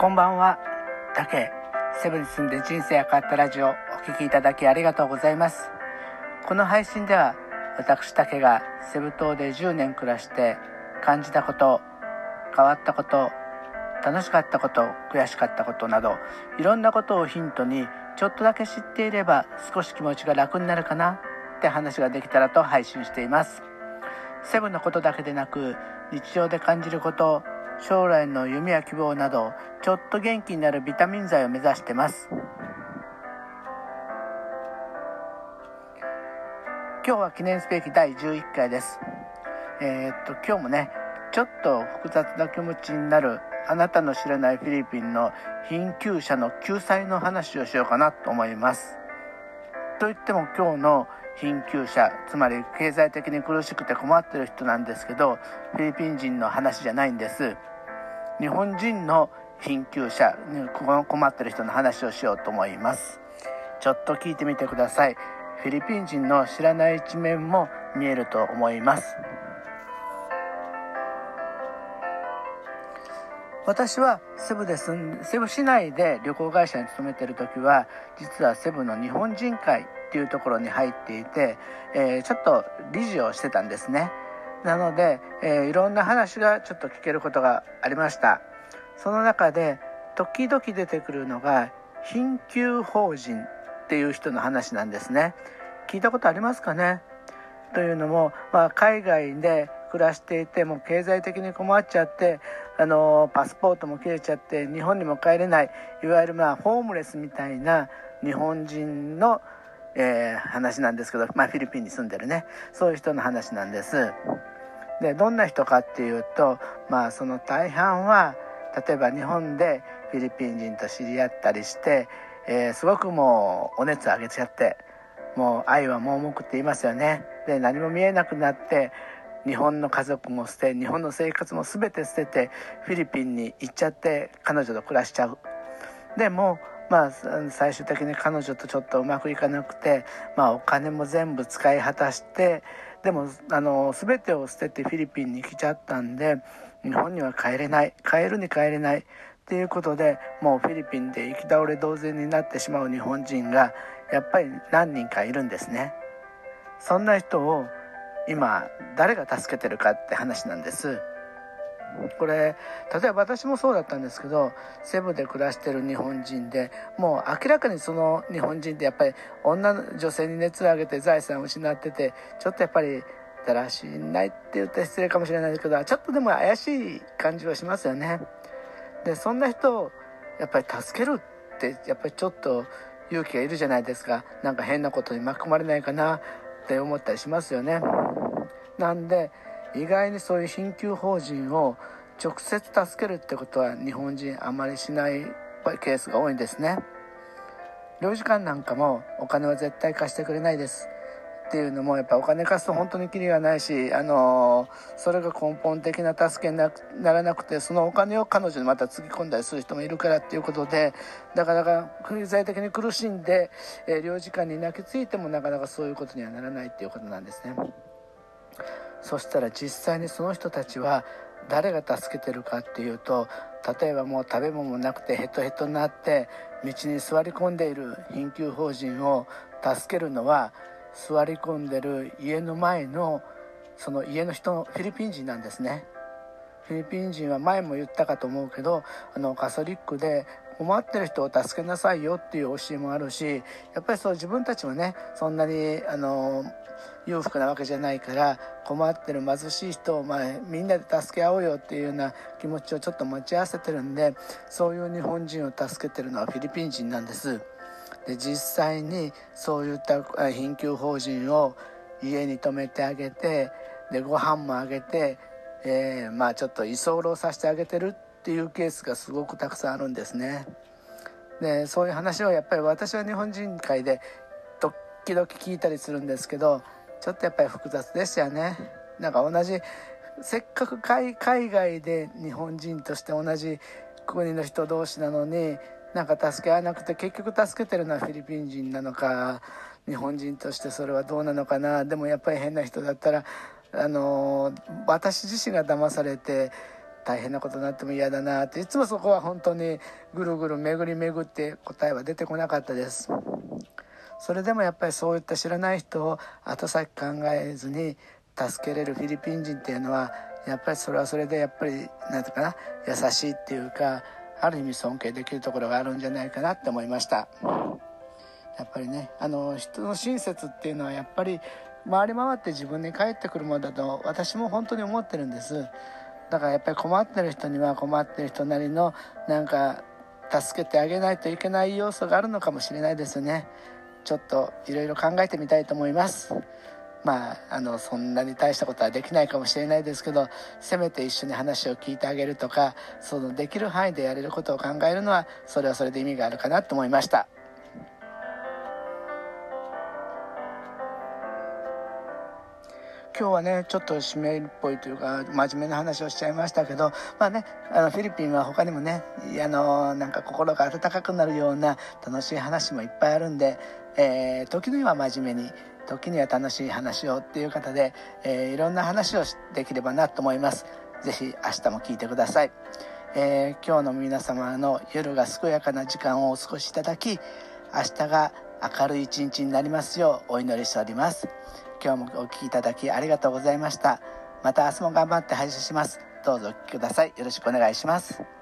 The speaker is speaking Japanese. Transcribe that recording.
こんばんは、たけ。セブンに住んで人生が変わったラジオお聴きいただきありがとうございます。この配信では私たけがセブ島で10年暮らして感じたこと、変わったこと、楽しかったこと、悔しかったことなどいろんなことをヒントにちょっとだけ知っていれば少し気持ちが楽になるかなって話ができたらと配信しています。セブンのことだけでなく日常で感じること将来の夢や希望などちょっと元気になるビタミン剤を目指してます。今日は記念すべき第11回です。えー、っと今日もねちょっと複雑な気持ちになるあなたの知らないフィリピンの貧窮者の救済の話をしようかなと思います。と言っても今日の貧窮者つまり経済的に苦しくて困ってる人なんですけどフィリピン人の話じゃないんです。日本人の貧窮者困ってる人の話をしようと思います。ちょっと聞いてみてください。フィリピン人の知らない一面も見えると思います。私はセブで住んセブ市内で旅行会社に勤めてる時は実はセブの日本人会っていうところに入っていて、えー、ちょっと理事をしてたんですね。なので、えー、いろんな話がちょっと聞けることがありました。その中で時々出てくるのが貧窮法人っていう人の話なんですね。聞いたことありますかね？というのも、まあ、海外で暮らしていても経済的に困っちゃってあのパスポートも切れちゃって日本にも帰れないいわゆるまあホームレスみたいな日本人の、えー、話なんですけど、まあ、フィリピンに住んでるね。そういう人の話なんです。でどんな人かっていうとまあその大半は例えば日本でフィリピン人と知り合ったりして、えー、すごくもうお熱上げちゃってもう愛は盲目って言いますよね。で何も見えなくなって日本の家族も捨て日本の生活も全て捨ててフィリピンに行っちゃって彼女と暮らしちゃう。でもまあ最終的に彼女とちょっとうまくいかなくてまあお金も全部使い果たしてでもあの全てを捨ててフィリピンに来ちゃったんで日本には帰れない帰るに帰れないっていうことでもうフィリピンで行き倒れ同然になってしまう日本人がやっぱり何人かいるんですね。そんな人を今誰が助けてるかって話なんです。これ例えば私もそうだったんですけどセブで暮らしてる日本人でもう明らかにその日本人ってやっぱり女女性に熱を上げて財産を失っててちょっとやっぱりだらしないって言ったら失礼かもしれないですけどちょっとでも怪しい感じはしますよね。でそんな人をやっぱり助けるってやっぱりちょっと勇気がいるじゃないですか。なんか変なことに巻き込まれないかなって思ったりしますよね。なんで意外にそういう貧窮法人を直接助けるってことは日本人あまりしないケースが多いんですね領事館なんかもお金は絶対貸してくれないですっていうのもやっぱお金貸すと本当にキリがないし、あのそれが根本的な助けにならなくてそのお金を彼女にまたつぎ込んだりする人もいるからっていうことでなかなか経済的に苦しんで、え、領事館に泣きついてもなかなかそういうことにはならないっていうことなんですね。そしたら実際にその人たちは誰が助けてるかっていうと例えばもう食べ物もなくてヘトヘトになって道に座り込んでいる貧窮法人を助けるのは座り込んでる家の前のその家の人のフィリピン人なんですね。フィリピン人は前も言ったかと思うけどあのカソリックで困ってる人を助けなさいよっていう教えもあるしやっぱりそう自分たちもねそんなにあの裕福なわけじゃないから困ってる貧しい人を、まあ、みんなで助け合おうよっていうような気持ちをちょっと持ち合わせてるんでそういう日本人を助けてるのはフィリピン人なんです。で実際にそういった貧窮法人を家に泊めてあげてでご飯もあげて、えー、まあちょっと居候させてあげてるっっていうケースがすごくたくさんあるんですね。でそういう話をやっぱり私は日本人会で時々聞いたりするんですけどちょっとやっぱり複雑でしたよね。なんか同じせっかく海外で日本人として同じ国の人同士なのになんか助け合わなくて結局助けてるのはフィリピン人なのか日本人としてそれはどうなのかなでもやっぱり変な人だったらあの私自身が騙されて大変なことになっても嫌だなっていつもそこは本当にぐるぐる巡り巡って答えは出てこなかったです。それでもやっぱりそういった知らない人を後先考えずに助けれるフィリピン人っていうのはやっぱりそれはそれでやっぱり何て言うかな優しいっていうかある意味尊敬できるところがあるんじゃないかなって思いました。やっぱりねあの人の親切っていうのはやっぱり回り回って自分に返ってくるものだと私も本当に思ってるんです。だからやっぱり困ってる人には困ってる人なりのなんか助けてあげないといけない要素があるのかもしれないですよね。ちょっといろいろ考えてみたいと思います。まあ、あのそんなに大したことはできないかもしれないですけどせめて一緒に話を聞いてあげるとかそのできる範囲でやれることを考えるのはそれはそれで意味があるかなと思いました。今日はねちょっと締めっぽいというか真面目な話をしちゃいましたけどまあねあのフィリピンは他にもねあのなんか心が温かくなるような楽しい話もいっぱいあるんで、えー、時には真面目に時には楽しい話をっていう方で、えー、いろんな話をできればなと思います。是非明日も聞いてください、えー、今日の皆様の夜が健やかな時間をお過ごしいただき明日が明るい一日になりますようお祈りしております。今日もお聴きいただきありがとうございました。また明日も頑張って配信します。どうぞお聴きください。よろしくお願いします。